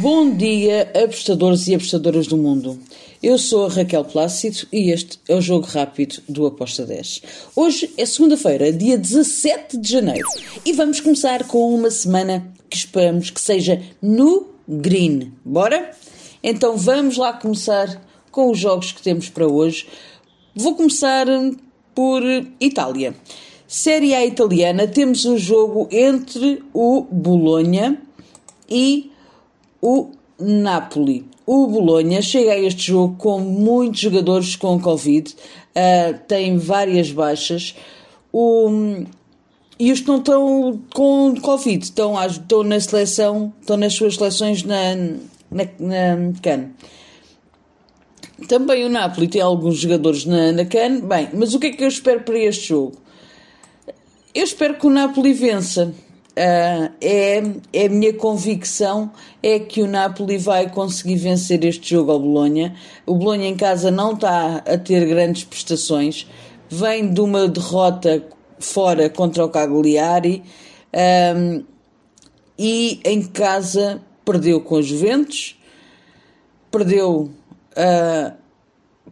Bom dia, apostadores e apostadoras do mundo. Eu sou a Raquel Plácido e este é o Jogo Rápido do Aposta 10. Hoje é segunda-feira, dia 17 de janeiro, e vamos começar com uma semana que esperamos que seja no green. Bora? Então vamos lá começar com os jogos que temos para hoje. Vou começar por Itália. Série A italiana, temos um jogo entre o Bolonha e o Napoli. O Bolonha chega a este jogo com muitos jogadores com Covid, uh, tem várias baixas. O, e os que não estão com Covid estão, estão na seleção, estão nas suas seleções na, na, na CAN. Também o Napoli tem alguns jogadores na, na CAN. Bem, mas o que é que eu espero para este jogo? Eu espero que o Napoli vença. Uh, é, é a minha convicção é que o Napoli vai conseguir vencer este jogo ao Bolonha. O Bolonha em casa não está a ter grandes prestações, vem de uma derrota fora contra o Cagliari um, e em casa perdeu com os Juventus, perdeu uh,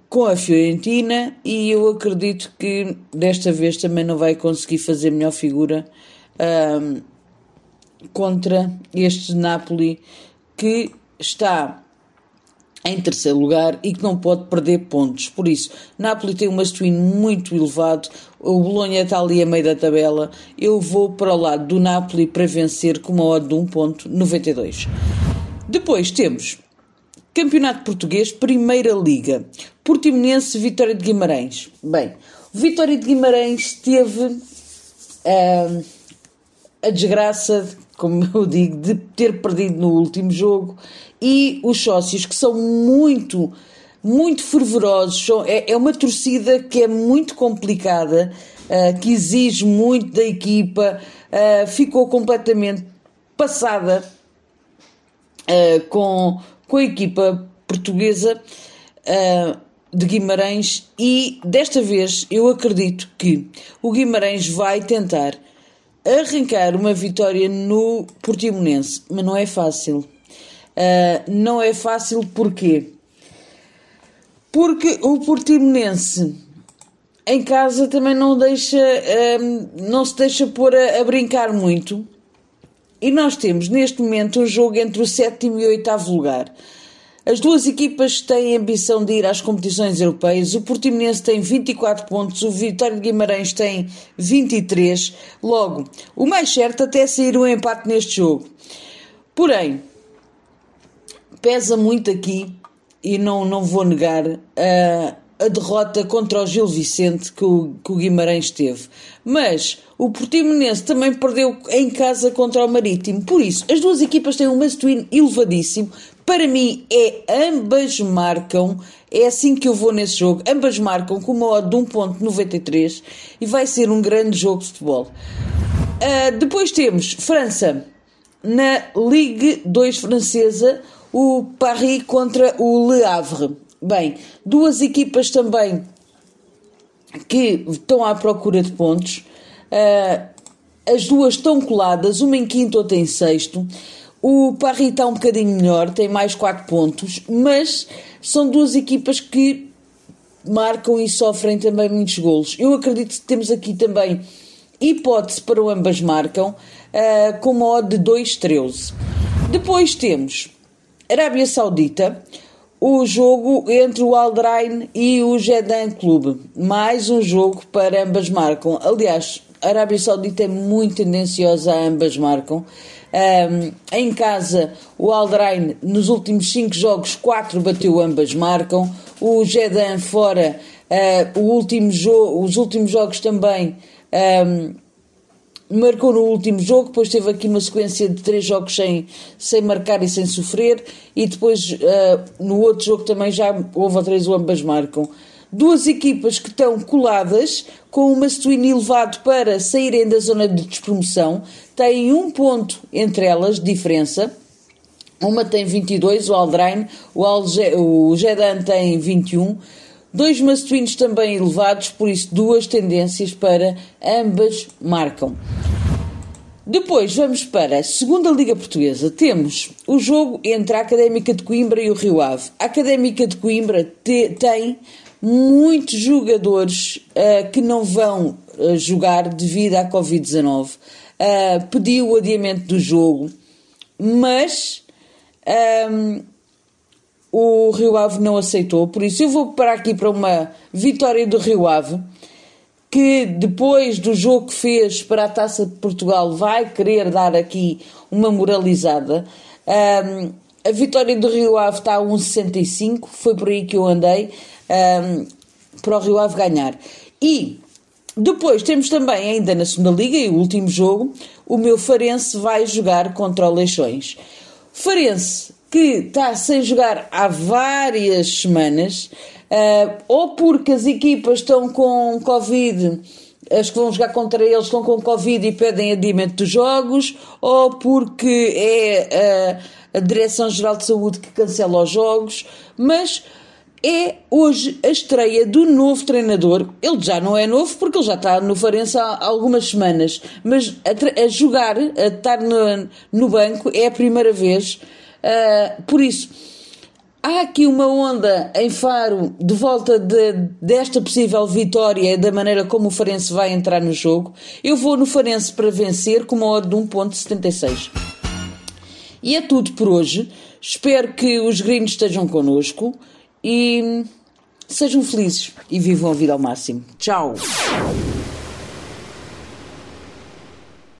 com a Fiorentina e eu acredito que desta vez também não vai conseguir fazer melhor figura. Um, contra este Napoli que está em terceiro lugar e que não pode perder pontos. Por isso, Napoli tem um must muito elevado, o Bolonha está ali a meio da tabela. Eu vou para o lado do Napoli para vencer com uma odd de 1.92. Depois temos Campeonato Português, Primeira Liga. Portimonense, Vitória de Guimarães. Bem, Vitória de Guimarães teve uh, a desgraça como eu digo, de ter perdido no último jogo e os sócios que são muito, muito fervorosos. É, é uma torcida que é muito complicada, uh, que exige muito da equipa, uh, ficou completamente passada uh, com, com a equipa portuguesa de Guimarães e desta vez eu acredito que o Guimarães vai tentar arrancar uma vitória no Portimonense, mas não é fácil. Uh, não é fácil porquê? Porque o Portimonense em casa também não deixa, uh, não se deixa pôr a, a, brincar muito. E nós temos neste momento um jogo entre o sétimo e o oitavo lugar. As duas equipas têm ambição de ir às competições europeias. O Portimonense tem 24 pontos, o Vitória de Guimarães tem 23. Logo, o mais certo até é sair um empate neste jogo. Porém, pesa muito aqui, e não, não vou negar, a, a derrota contra o Gil Vicente que o, que o Guimarães teve. Mas o Portimonense também perdeu em casa contra o Marítimo. Por isso, as duas equipas têm um must elevadíssimo. Para mim, é ambas marcam. É assim que eu vou nesse jogo. Ambas marcam com uma odd de 1.93 e vai ser um grande jogo de futebol. Uh, depois temos França na Ligue 2 francesa, o Paris contra o Le Havre. Bem, duas equipas também que estão à procura de pontos. Uh, as duas estão coladas, uma em quinto, outra em sexto. O Paris está um bocadinho melhor, tem mais 4 pontos, mas são duas equipas que marcam e sofrem também muitos golos. Eu acredito que temos aqui também hipótese para o ambas marcam, uh, com uma odd de 2,13. Depois temos Arábia Saudita, o jogo entre o Aldrain e o Jedan Clube. Mais um jogo para ambas marcam. Aliás, Arábia Saudita é muito tendenciosa ambas marcam. Um, em casa, o Aldrain, nos últimos 5 jogos, 4 bateu, ambas marcam. O Jedan fora, uh, último os últimos jogos também. Um, marcou no último jogo, depois teve aqui uma sequência de três jogos sem, sem marcar e sem sofrer, e depois uh, no outro jogo também já houve três, ambas marcam duas equipas que estão coladas, com uma Mastuíno elevado para saírem da zona de despromoção, têm um ponto entre elas, diferença. Uma tem 22, o Aldrain, o, Alge, o Gedan tem 21. Dois Mastuínos também elevados, por isso duas tendências para ambas marcam. Depois vamos para a segunda Liga Portuguesa. Temos o jogo entre a Académica de Coimbra e o Rio Ave. A Académica de Coimbra te, tem muitos jogadores uh, que não vão uh, jogar devido à Covid-19. Uh, eh, pediu o adiamento do jogo, mas um, ehm, o Rio Ave não aceitou. Por isso eu vou parar aqui para uma vitória do Rio Ave que depois do jogo que fez para a Taça de Portugal vai querer dar aqui uma moralizada. Um, a vitória do Rio Ave está a 1,65, foi por aí que eu andei, um, para o Rio Ave ganhar. E depois temos também, ainda na segunda Liga, e o último jogo, o meu Farense vai jogar contra o Leixões. Farense, que está sem jogar há várias semanas, Uh, ou porque as equipas estão com Covid, as que vão jogar contra eles estão com Covid e pedem adiamento dos jogos, ou porque é uh, a Direção-Geral de Saúde que cancela os jogos, mas é hoje a estreia do novo treinador. Ele já não é novo porque ele já está no Farense há algumas semanas, mas a, a jogar, a estar no, no, banco, é a primeira vez. Uh, por isso há aqui uma onda em Faro de volta de, desta possível vitória e da maneira como o Farense vai entrar no jogo. Eu vou no Farense para vencer com uma odd de 1.76. E é tudo por hoje. Espero que os gringos estejam connosco e sejam felizes e vivam a vida ao máximo. Tchau!